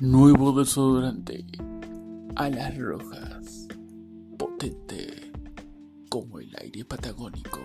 Nuevo desodorante. Alas rojas. Potente. Como el aire patagónico.